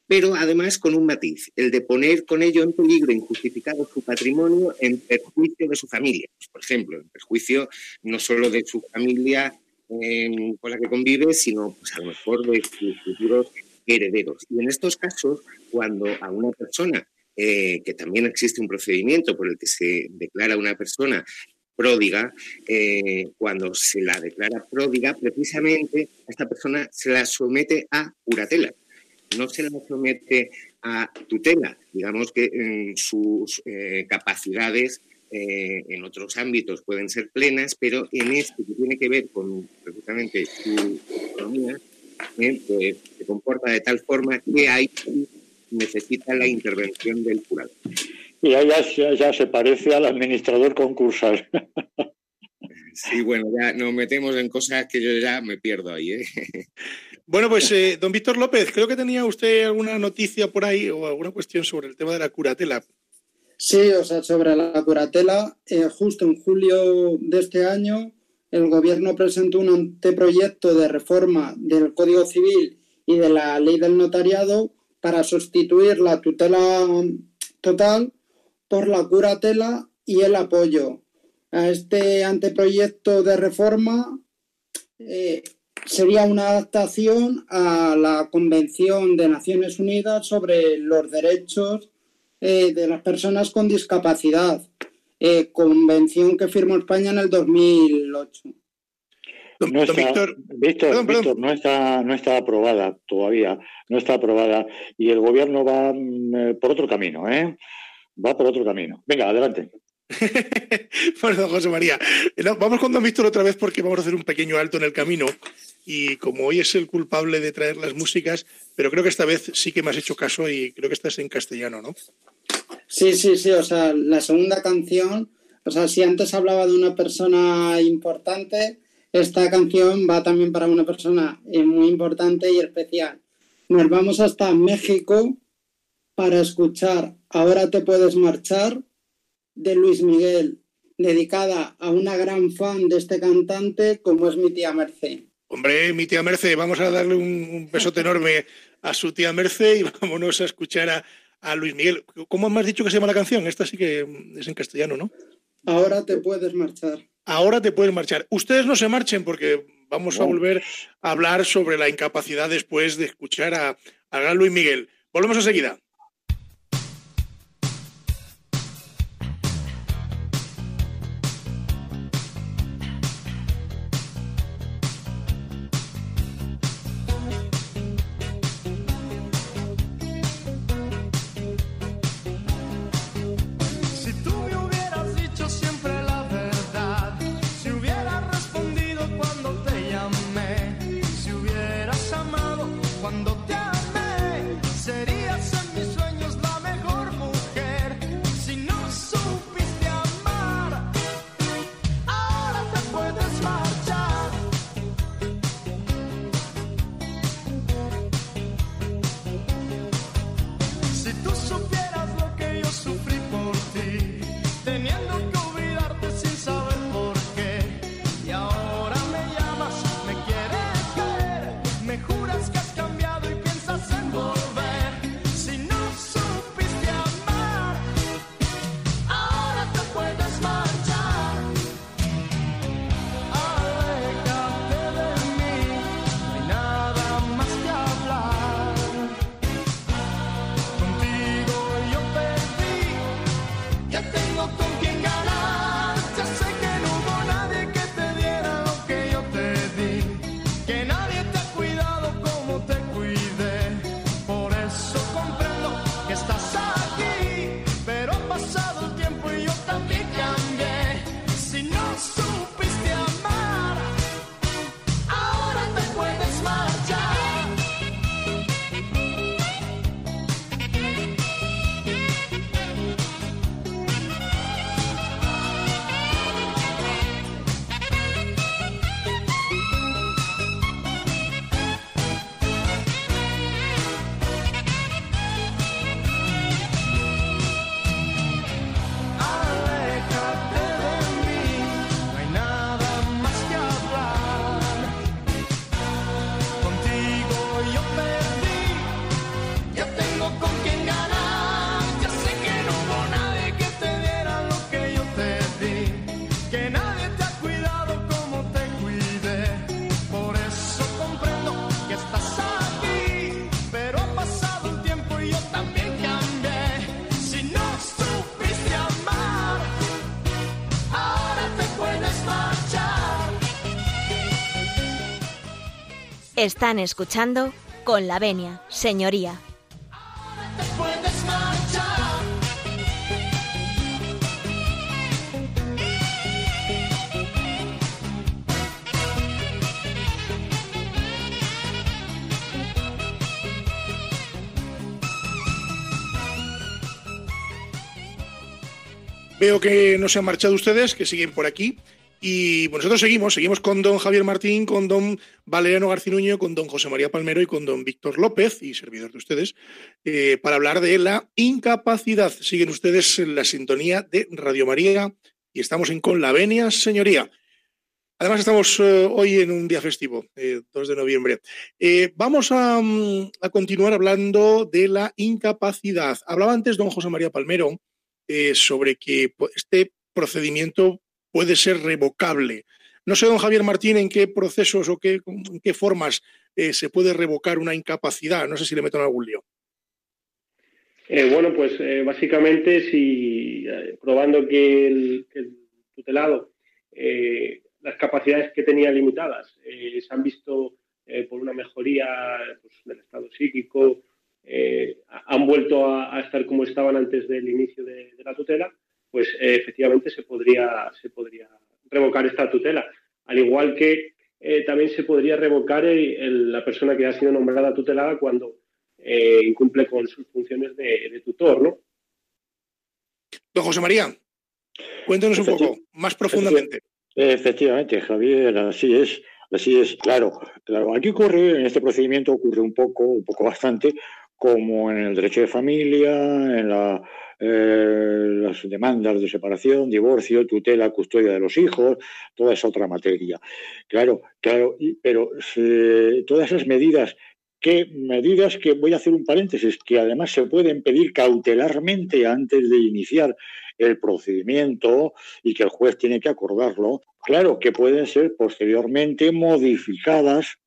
pero además con un matiz, el de poner con ello en peligro injustificado su patrimonio en perjuicio de su familia. Pues, por ejemplo, en perjuicio no solo de su familia em, con la que convive, sino pues, a lo mejor de sus futuros herederos. Y en estos casos, cuando a una persona, eh, que también existe un procedimiento por el que se declara una persona pródiga, eh, cuando se la declara pródiga, precisamente a esta persona se la somete a curatela, no se la somete a tutela. Digamos que en sus eh, capacidades en otros ámbitos pueden ser plenas, pero en este que tiene que ver con precisamente su economía, pues, se comporta de tal forma que ahí necesita la intervención del jurado. Y ahí ya, se parece al administrador concursal. Sí, bueno, ya nos metemos en cosas que yo ya me pierdo ahí. ¿eh? Bueno, pues eh, don Víctor López, creo que tenía usted alguna noticia por ahí o alguna cuestión sobre el tema de la curatela. Sí, o sea, sobre la curatela, eh, justo en julio de este año el Gobierno presentó un anteproyecto de reforma del Código Civil y de la Ley del Notariado para sustituir la tutela total por la curatela y el apoyo. A este anteproyecto de reforma eh, sería una adaptación a la Convención de Naciones Unidas sobre los derechos eh, de las personas con discapacidad eh, convención que firmó España en el 2008. No está, Víctor, Víctor, no está, no está aprobada todavía, no está aprobada y el gobierno va mm, eh, por otro camino, ¿eh? Va por otro camino. Venga, adelante. bueno, José María, vamos con Don Víctor otra vez porque vamos a hacer un pequeño alto en el camino y como hoy es el culpable de traer las músicas, pero creo que esta vez sí que me has hecho caso y creo que estás en castellano, ¿no? Sí, sí, sí, o sea, la segunda canción, o sea, si antes hablaba de una persona importante, esta canción va también para una persona eh, muy importante y especial. Nos vamos hasta México para escuchar Ahora te puedes marchar de Luis Miguel, dedicada a una gran fan de este cantante como es mi tía Merce. Hombre, mi tía Merce, vamos a darle un, besote enorme a su tía Merce y vámonos a escuchar a, a Luis Miguel. ¿Cómo me has dicho que se llama la canción? Esta sí que es en castellano, ¿no? Ahora te puedes marchar. Ahora te puedes marchar. Ustedes no se marchen porque vamos a volver a hablar sobre la incapacidad después de escuchar a, a gran Luis Miguel. Volvemos enseguida. Están escuchando con la venia, señoría. Veo que no se han marchado ustedes, que siguen por aquí. Y nosotros seguimos, seguimos con don Javier Martín, con don Valeriano Garcinuño, con don José María Palmero y con don Víctor López, y servidor de ustedes, eh, para hablar de la incapacidad. Siguen ustedes en la sintonía de Radio María y estamos en Con la Venia, señoría. Además, estamos eh, hoy en un día festivo, 2 eh, de noviembre. vamos a, mm, a, continuar hablando de la incapacidad. Hablaba antes don José María Palmero sobre que pues, este procedimiento puede ser revocable. No sé, don Javier Martín, en qué procesos o qué, en qué formas eh, se puede revocar una incapacidad. No sé si le meto en algún lío. Eh, bueno, pues eh, básicamente si probando que el, tutelado las capacidades que tenía limitadas se han visto por una mejoría pues, del estado psíquico, han vuelto a, estar como estaban antes del inicio de la tutela, pues eh, efectivamente se podría, se podría revocar esta tutela. Al igual que eh, también se podría revocar la persona que ha sido nombrada tutelada cuando eh, incumple con sus funciones de, tutor, ¿no? Don José María, cuéntenos un poco más profundamente. Efectivamente, Javier, así es. Así es, claro, claro. Aquí ocurre, en este procedimiento ocurre un poco, un poco bastante, como en el derecho de familia, en la eh, las demandas de separación, divorcio, tutela, custodia de los hijos, toda esa otra materia. Claro, claro, pero todas esas medidas que medidas que voy a hacer un paréntesis, que además se pueden pedir cautelarmente antes de iniciar el procedimiento y que el juez tiene que acordarlo, claro que pueden ser posteriormente modificadas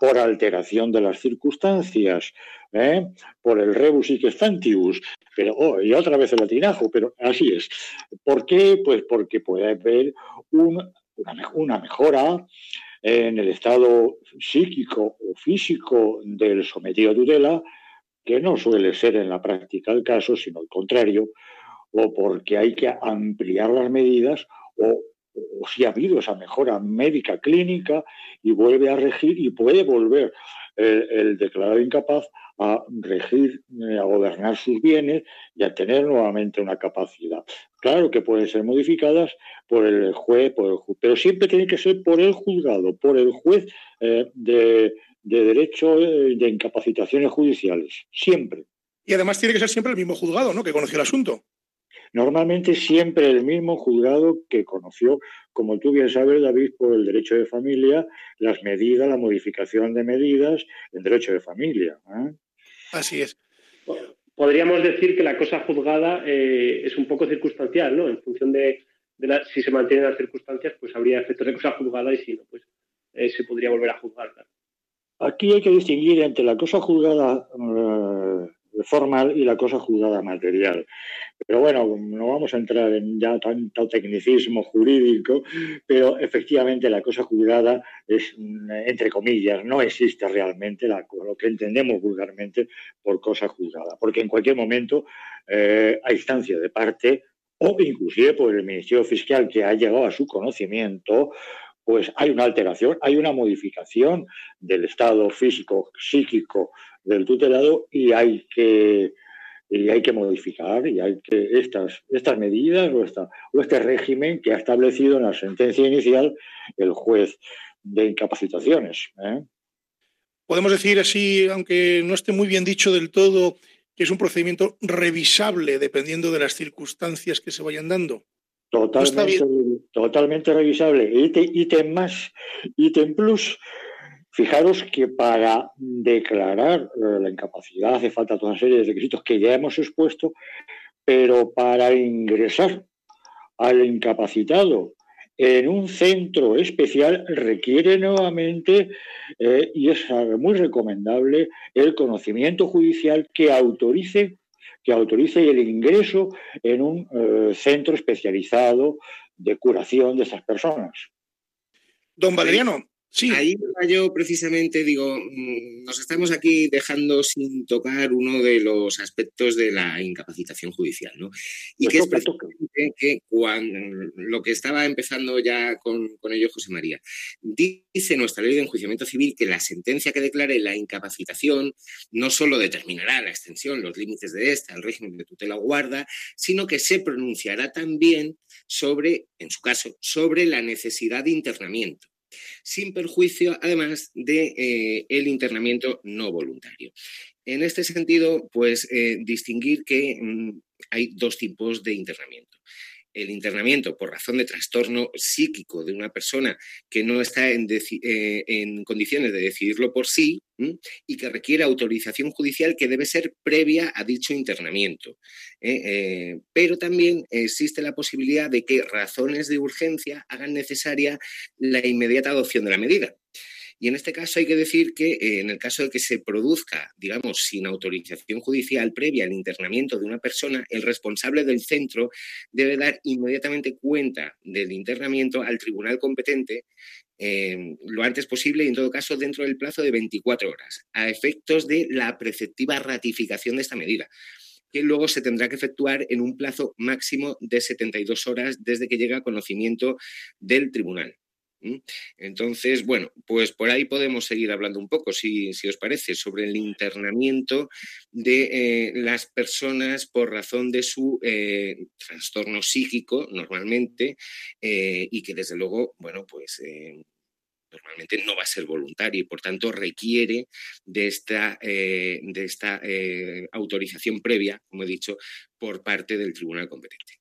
por alteración de las circunstancias, ¿eh? por el rebus y gestantius, pero, oh, y otra vez el latinajo, pero así es. ¿Por qué? Pues porque puede haber una, mejora en el estado psíquico o físico del sometido a tutela, que no suele ser en la práctica el caso, sino al contrario, o porque hay que ampliar las medidas, o, si ha habido esa mejora médica clínica y vuelve a regir y puede volver el declarado incapaz a regir, eh, a gobernar sus bienes y a tener nuevamente una capacidad. Claro que pueden ser modificadas por el juez, por el pero siempre tiene que ser por el juzgado, por el juez eh, de, derecho eh, de incapacitaciones judiciales, siempre. Y además tiene que ser siempre el mismo juzgado, ¿no? Que conoció el asunto. Normalmente siempre el mismo juzgado que conoció, como tú bien sabes, David, por el derecho de familia, las medidas, la modificación de medidas en derecho de familia. ¿eh? Así es. Podríamos decir que la cosa juzgada eh, es un poco circunstancial, ¿no? En función de, si se mantienen las circunstancias, pues habría efectos de cosa juzgada y si no, pues eh, se podría volver a juzgar. Aquí hay que distinguir entre la cosa juzgada formal y la cosa juzgada material. Pero bueno, no vamos a entrar en ya tanto tecnicismo jurídico, pero efectivamente la cosa juzgada es, entre comillas, no existe realmente lo que entendemos vulgarmente por cosa juzgada, porque en cualquier momento, eh, a instancia de parte o inclusive por el Ministerio Fiscal que ha llegado a su conocimiento, pues hay una alteración, hay una modificación del estado físico, psíquico del tutelado y hay que, hay que modificar y hay que estas, estas medidas o, o este régimen que ha establecido en la sentencia inicial el juez de incapacitaciones. ¿eh? Podemos decir así, aunque no esté muy bien dicho del todo, que es un procedimiento revisable dependiendo de las circunstancias que se vayan dando. Totalmente, totalmente revisable. Ítem más, ítem plus. Fijaros que para declarar eh, la incapacidad hace falta toda una serie de requisitos que ya hemos expuesto, pero para ingresar al incapacitado en un centro especial requiere nuevamente, eh, y es muy recomendable, el conocimiento judicial que autorice que autorice el ingreso en un eh, centro especializado de curación de esas personas. Don Valeriano, Ahí yo precisamente digo, mm, nos estamos aquí dejando sin tocar uno de los aspectos de la incapacitación judicial, ¿no? Y pues que es precisamente que cuando, lo que estaba empezando ya con, con, ello José María. Dice nuestra ley de enjuiciamiento civil que la sentencia que declare la incapacitación no solo determinará la extensión, los límites de esta, el régimen de tutela o guarda, sino que se pronunciará también sobre, en su caso, sobre la necesidad de internamiento sin perjuicio, además, de eh, el internamiento no voluntario. En este sentido, pues eh, distinguir que mm, hay dos tipos de internamiento el internamiento por razón de trastorno psíquico de una persona que no está en, eh, condiciones de decidirlo por sí y que requiere autorización judicial que debe ser previa a dicho internamiento. ¿eh? Eh, pero también existe la posibilidad de que razones de urgencia hagan necesaria la inmediata adopción de la medida. Y en este caso hay que decir que eh, en el caso de que se produzca, digamos, sin autorización judicial previa el internamiento de una persona, el responsable del centro debe dar inmediatamente cuenta del internamiento al tribunal competente eh, lo antes posible y en todo caso dentro del plazo de 24 horas, a efectos de la preceptiva ratificación de esta medida que luego se tendrá que efectuar en un plazo máximo de 72 horas desde que llega a conocimiento del tribunal. Entonces, bueno, pues por ahí podemos seguir hablando un poco, si, os parece, sobre el internamiento de eh, las personas por razón de su eh, trastorno psíquico, normalmente, eh, y que desde luego, bueno, pues normalmente no va a ser voluntario y por tanto requiere de esta, de esta autorización previa, como he dicho, por parte del tribunal competente.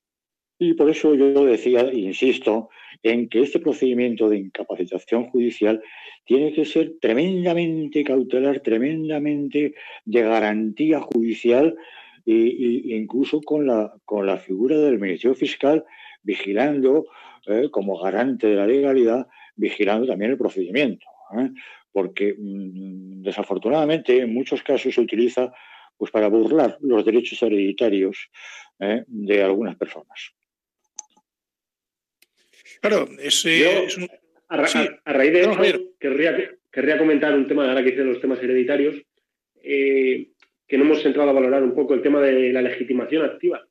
Y por eso yo decía, insisto, en que este procedimiento de incapacitación judicial tiene que ser tremendamente cautelar, tremendamente de garantía judicial e, incluso con la, con la figura del Ministerio Fiscal vigilando eh, como garante de la legalidad, vigilando también el procedimiento. ¿eh? porque mm, desafortunadamente en muchos casos se utiliza pues para burlar los derechos hereditarios ¿eh? de algunas personas. Claro, ese es un... a, raíz de eso, querría, comentar un tema, ahora que dicen los temas hereditarios, eh, que no hemos entrado a valorar un poco el tema de la legitimación activa.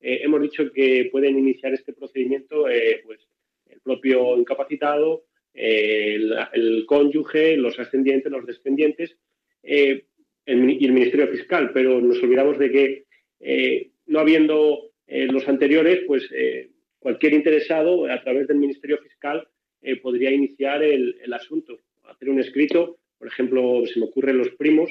Eh, hemos dicho que pueden iniciar este procedimiento eh, pues, el propio incapacitado, el, cónyuge, los ascendientes, los descendientes y el Ministerio Fiscal, pero nos olvidamos de que no habiendo los anteriores, pues cualquier interesado a través del Ministerio Fiscal eh, podría iniciar el, asunto, hacer un escrito, por ejemplo, se me ocurren los primos,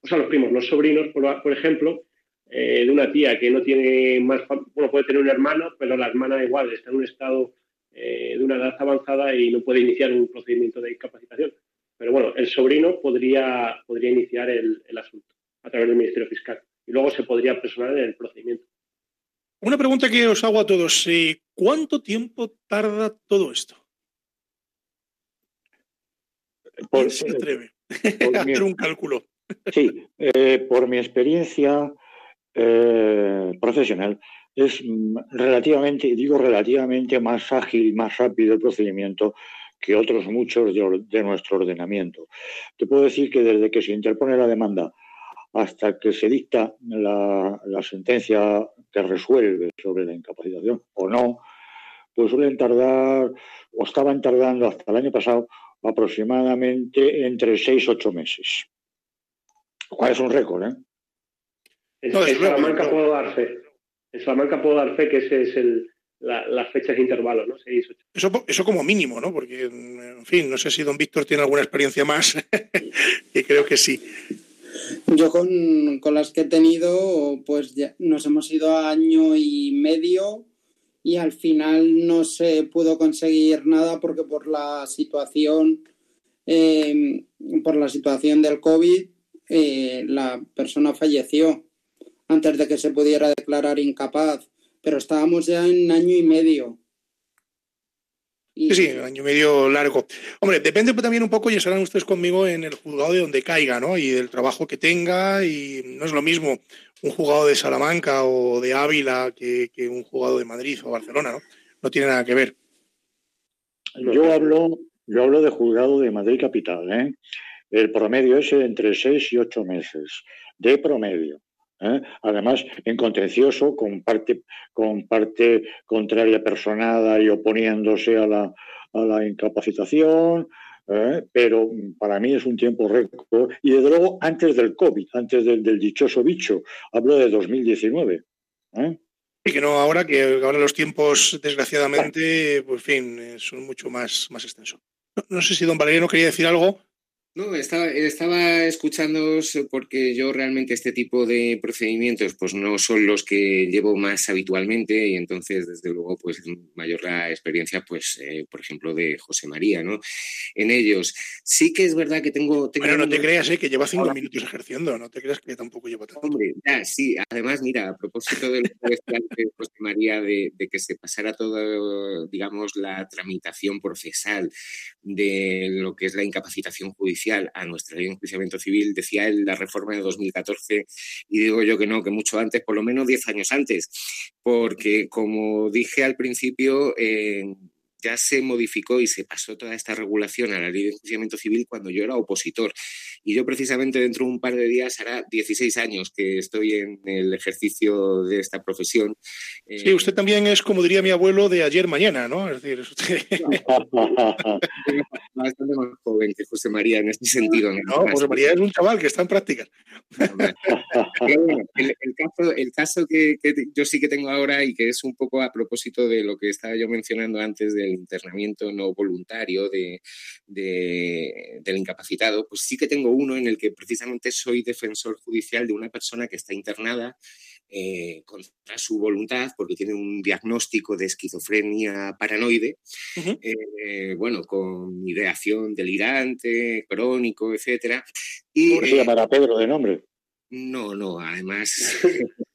o sea, los primos, los sobrinos, por, ejemplo, eh, de una tía que no tiene más, bueno, puede tener un hermano, pero la hermana igual está en un estado de una edad avanzada y no puede iniciar un procedimiento de incapacitación. Pero bueno, el sobrino podría, podría iniciar el, el asunto a través del Ministerio Fiscal y luego se podría personar en el procedimiento. Una pregunta que os hago a todos. Eh, ¿Cuánto tiempo tarda todo esto? Por, se atreve a hacer un cálculo? Sí, eh, por mi experiencia eh, profesional, es relativamente, digo relativamente más ágil, más rápido el procedimiento que otros muchos de, de, nuestro ordenamiento. Te puedo decir que desde que se interpone la demanda hasta que se dicta la, la sentencia que resuelve sobre la incapacitación o no, pues suelen tardar, o estaban tardando hasta el año pasado, aproximadamente entre seis y ocho meses. ¿Cuál es un récord, ¿eh? En, no, en Salamanca puedo dar fe. En Salamanca puedo dar fe que ese es el, la, las fechas de intervalo, ¿no? Seis, ocho. Eso, eso como mínimo, ¿no? Porque, en fin, no sé si don Víctor tiene alguna experiencia más, que creo que sí. Yo con, con, las que he tenido, pues ya nos hemos ido a año y medio y al final no se pudo conseguir nada porque por la situación, eh, por la situación del COVID, eh, la persona falleció antes de que se pudiera declarar incapaz, pero estábamos ya en año y medio. Sí, sí, año y medio largo. Hombre, depende también un poco, y estarán ustedes conmigo, en el juzgado de donde caiga, ¿no? Y del trabajo que tenga, y no es lo mismo un juzgado de Salamanca o de Ávila que, que un juzgado de Madrid o Barcelona, ¿no? No tiene nada que ver. Yo hablo, yo hablo de juzgado de Madrid capital, ¿eh? El promedio es entre seis y ocho meses, de promedio. ¿Eh? Además, en contencioso, con parte, con parte contraria personada y oponiéndose a la, a la incapacitación, ¿eh? pero para mí es un tiempo récord. Y desde luego, antes del COVID, antes del, del dichoso bicho, hablo de 2019. ¿eh? Y que no ahora, que ahora los tiempos, desgraciadamente, pues fin, eh, son mucho más, más extensos. No, no sé si don Valeriano quería decir algo. No, estaba, estaba escuchándoos porque yo realmente este tipo de procedimientos pues no son los que llevo más habitualmente y entonces desde luego pues mayor la experiencia pues eh, por ejemplo de José María, ¿no? En ellos sí que es verdad que tengo... tengo bueno, no te creas, ¿eh? que lleva cinco minutos ejerciendo, no te creas que tampoco lleva tanto. Hombre, ya, sí, además mira, a propósito de lo que decía José María de, de que se pasara todo, digamos, la tramitación procesal de lo que es la incapacitación judicial a nuestra ley de enjuiciamiento civil, decía él la reforma de 2014, y digo yo que no, que mucho antes, por lo menos 10 años antes, porque como dije al principio, eh, ya se modificó y se pasó toda esta regulación a la ley de enjuiciamiento civil cuando yo era opositor. Y yo precisamente dentro de un par de días hará 16 años que estoy en el ejercicio de esta profesión. Sí, usted también es, como diría mi abuelo, de ayer mañana, ¿no? Es decir, usted... bastante más joven que José María en este sentido. No, no José María es un chaval que está en práctica. Bueno, el, el, caso, el caso que, que, yo sí que tengo ahora y que es un poco a propósito de lo que estaba yo mencionando antes del internamiento no voluntario de, de, del incapacitado, pues sí que tengo uno en el que precisamente soy defensor judicial de una persona que está internada eh, contra su voluntad porque tiene un diagnóstico de esquizofrenia paranoide, uh -huh. eh, bueno, con ideación delirante, crónico, etcétera. Y, ¿Cómo se eh, llamará Pedro de nombre? No, no, además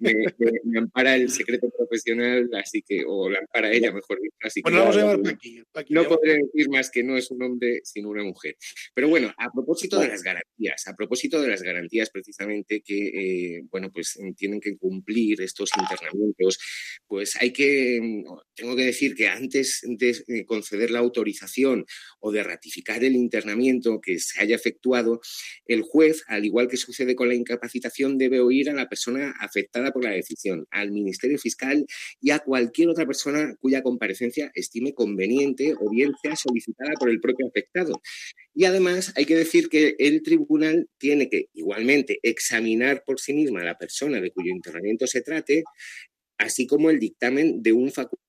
me, me, me, ampara el secreto profesional, así que, o la ampara ella, mejor dicho. Así bueno, que vamos a llamar Paqui, Paqui, no podré decir más que no es un hombre, sino una mujer. Pero bueno, a propósito de las garantías, a propósito de las garantías precisamente que, eh, bueno, pues tienen que cumplir estos internamientos, pues hay que, tengo que decir que antes de conceder la autorización o de ratificar el internamiento que se haya efectuado, el juez, al igual que sucede con la incapacitación, debe oír a la persona afectada por la decisión, al Ministerio Fiscal y a cualquier otra persona cuya comparecencia estime conveniente o bien sea solicitada por el propio afectado. Y además hay que decir que el tribunal tiene que igualmente examinar por sí misma a la persona de cuyo internamiento se trate, así como el dictamen de un facultad.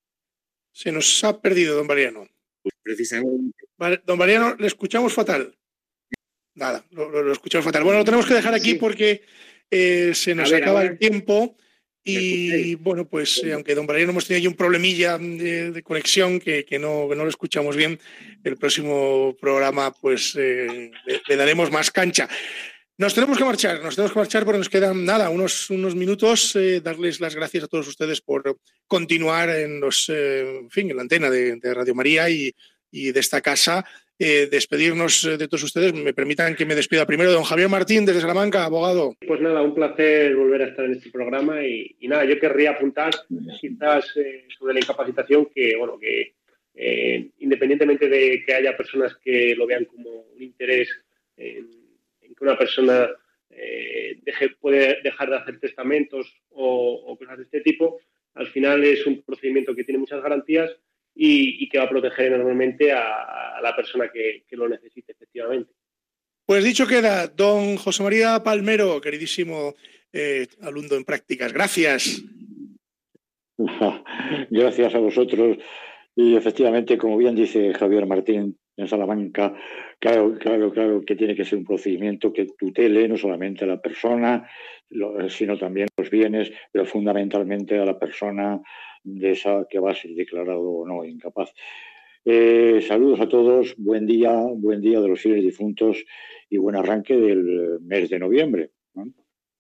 Se nos ha perdido, don Mariano. Precisamente. Vale, don Mariano, le escuchamos fatal. Nada, lo, lo, lo, escuchamos fatal. Bueno, lo tenemos que dejar aquí porque eh, se nos acaba el tiempo. Y bueno, pues eh, aunque don Valeriano hemos tenido ahí un problemilla de, conexión que, no, no, lo escuchamos bien, el próximo programa pues le, daremos más cancha. Nos tenemos que marchar, nos tenemos que marchar porque nos quedan nada, unos, unos minutos. darles las gracias a todos ustedes por continuar en los, en fin, en la antena de, de Radio María y, y de esta casa eh, despedirnos eh, de todos ustedes. Me permitan que me despida primero don Javier Martín desde Salamanca, abogado. Pues nada, un placer volver a estar en este programa y, nada, yo querría apuntar quizás eh, sobre la incapacitación que, bueno, que independientemente de que haya personas que lo vean como un interés en, que una persona deje, puede dejar de hacer testamentos o, o cosas de este tipo, al final es un procedimiento que tiene muchas garantías y, que va a proteger enormemente a, la persona que, lo necesite, efectivamente. Pues dicho queda, don José María Palmero, queridísimo eh, alumno en prácticas, gracias. Gracias a vosotros. Y efectivamente, como bien dice Javier Martín en Salamanca, claro, claro, claro que tiene que ser un procedimiento que tutele no solamente a la persona, sino también los bienes, pero fundamentalmente a la persona de esa que va a ser declarado o no incapaz. Eh, saludos a todos, buen día, buen día de los fieles difuntos y buen arranque del mes de noviembre.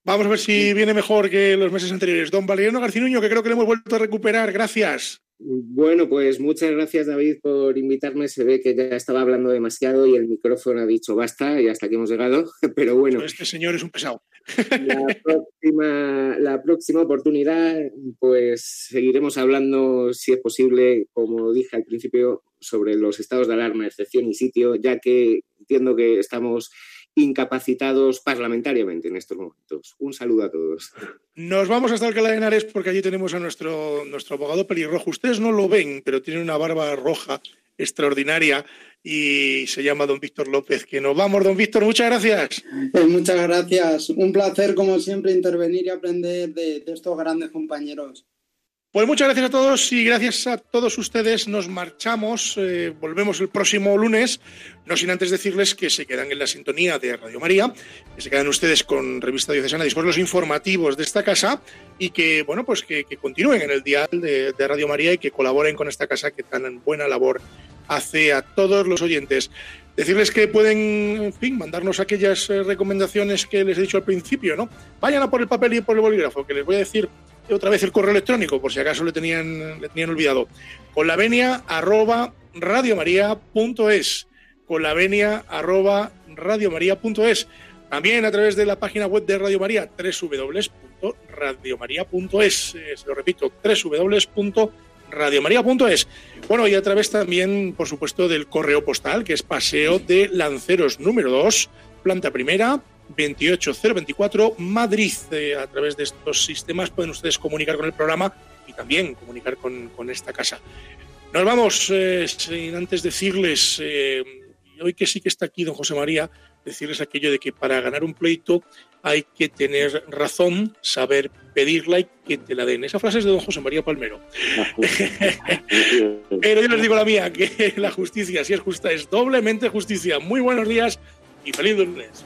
Vamos a ver si viene mejor que los meses anteriores. Don Valeriano Garcinuño, que creo que le hemos vuelto a recuperar. Gracias. Bueno, pues muchas gracias David por invitarme. Se ve que ya estaba hablando demasiado y el micrófono ha dicho basta y hasta aquí hemos llegado. Pero bueno. Este señor es un pesado. La próxima, la próxima oportunidad, pues seguiremos hablando, si es posible, como dije al principio, sobre los estados de alarma, excepción y sitio, ya que entiendo que estamos incapacitados parlamentariamente en estos momentos. Un saludo a todos. Nos vamos hasta Alcalá de Henares porque allí tenemos a nuestro, nuestro abogado pelirrojo. Ustedes no lo ven, pero tiene una barba roja extraordinaria y se llama don Víctor López. Que nos vamos, don Víctor, muchas gracias. Pues muchas gracias. Un placer, como siempre, intervenir y aprender de estos grandes compañeros. Pues muchas gracias a todos y gracias a todos ustedes nos marchamos. Eh, volvemos el próximo lunes, no sin antes decirles que se quedan en la sintonía de Radio María, que se quedan ustedes con Revista Diocesana, después los informativos de esta casa y que, bueno, pues que, continúen en el dial de, Radio María y que colaboren con esta casa que tan buena labor hace a todos los oyentes. Decirles que pueden, en fin, mandarnos aquellas eh, recomendaciones que les he dicho al principio, ¿no? Vayan a por el papel y por el bolígrafo, que les voy a decir otra vez el correo electrónico, por si acaso le tenían, tenían olvidado. Con la venia arroba radiomaria.es. Con la venia arroba radiomaria.es. También a través de la página web de Radio María, www.radiomaria.es. Eh, se lo repito, www.radiomaria.es. Bueno, y a través también, por supuesto, del correo postal, que es Paseo de Lanceros número 2, planta primera, 28024 Madrid. Eh, a través de estos sistemas pueden ustedes comunicar con el programa y también comunicar con, esta casa. Nos vamos, eh, sin antes decirles, eh, hoy que sí que está aquí don José María, decirles aquello de que para ganar un pleito hay que tener razón, saber pedirla y que te la den. Esa frase es de don José María Palmero. Pero yo les digo la mía, que la justicia, si es justa, es doblemente justicia. Muy buenos días y feliz lunes.